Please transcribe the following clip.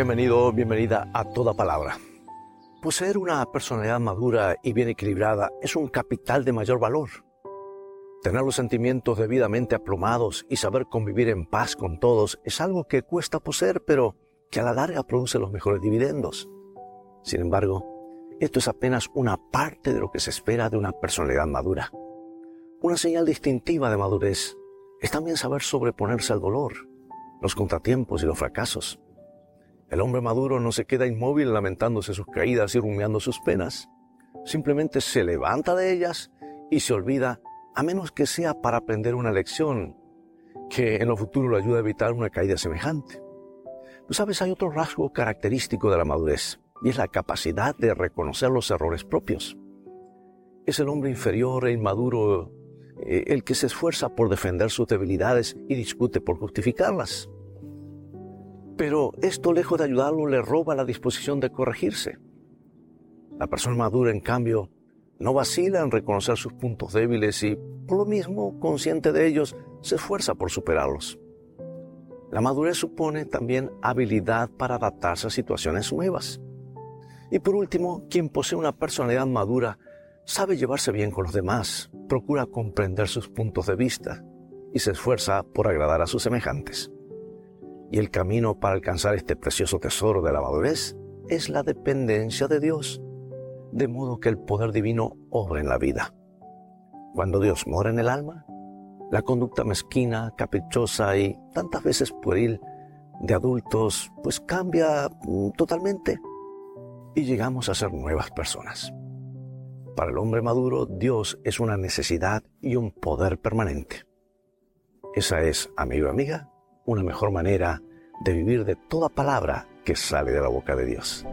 Bienvenido, bienvenida a toda palabra. Poseer una personalidad madura y bien equilibrada es un capital de mayor valor. Tener los sentimientos debidamente aplomados y saber convivir en paz con todos es algo que cuesta poseer, pero que a la larga produce los mejores dividendos. Sin embargo, esto es apenas una parte de lo que se espera de una personalidad madura. Una señal distintiva de madurez es también saber sobreponerse al dolor, los contratiempos y los fracasos. El hombre maduro no se queda inmóvil lamentándose sus caídas y rumiando sus penas. Simplemente se levanta de ellas y se olvida, a menos que sea para aprender una lección que en lo futuro lo ayude a evitar una caída semejante. Tú sabes, hay otro rasgo característico de la madurez y es la capacidad de reconocer los errores propios. Es el hombre inferior e inmaduro eh, el que se esfuerza por defender sus debilidades y discute por justificarlas. Pero esto, lejos de ayudarlo, le roba la disposición de corregirse. La persona madura, en cambio, no vacila en reconocer sus puntos débiles y, por lo mismo, consciente de ellos, se esfuerza por superarlos. La madurez supone también habilidad para adaptarse a situaciones nuevas. Y por último, quien posee una personalidad madura sabe llevarse bien con los demás, procura comprender sus puntos de vista y se esfuerza por agradar a sus semejantes. Y el camino para alcanzar este precioso tesoro de la madurez es la dependencia de Dios, de modo que el poder divino obra en la vida. Cuando Dios mora en el alma, la conducta mezquina, caprichosa y tantas veces pueril de adultos pues cambia mm, totalmente y llegamos a ser nuevas personas. Para el hombre maduro, Dios es una necesidad y un poder permanente. Esa es, amigo y amiga, una mejor manera de vivir de toda palabra que sale de la boca de Dios.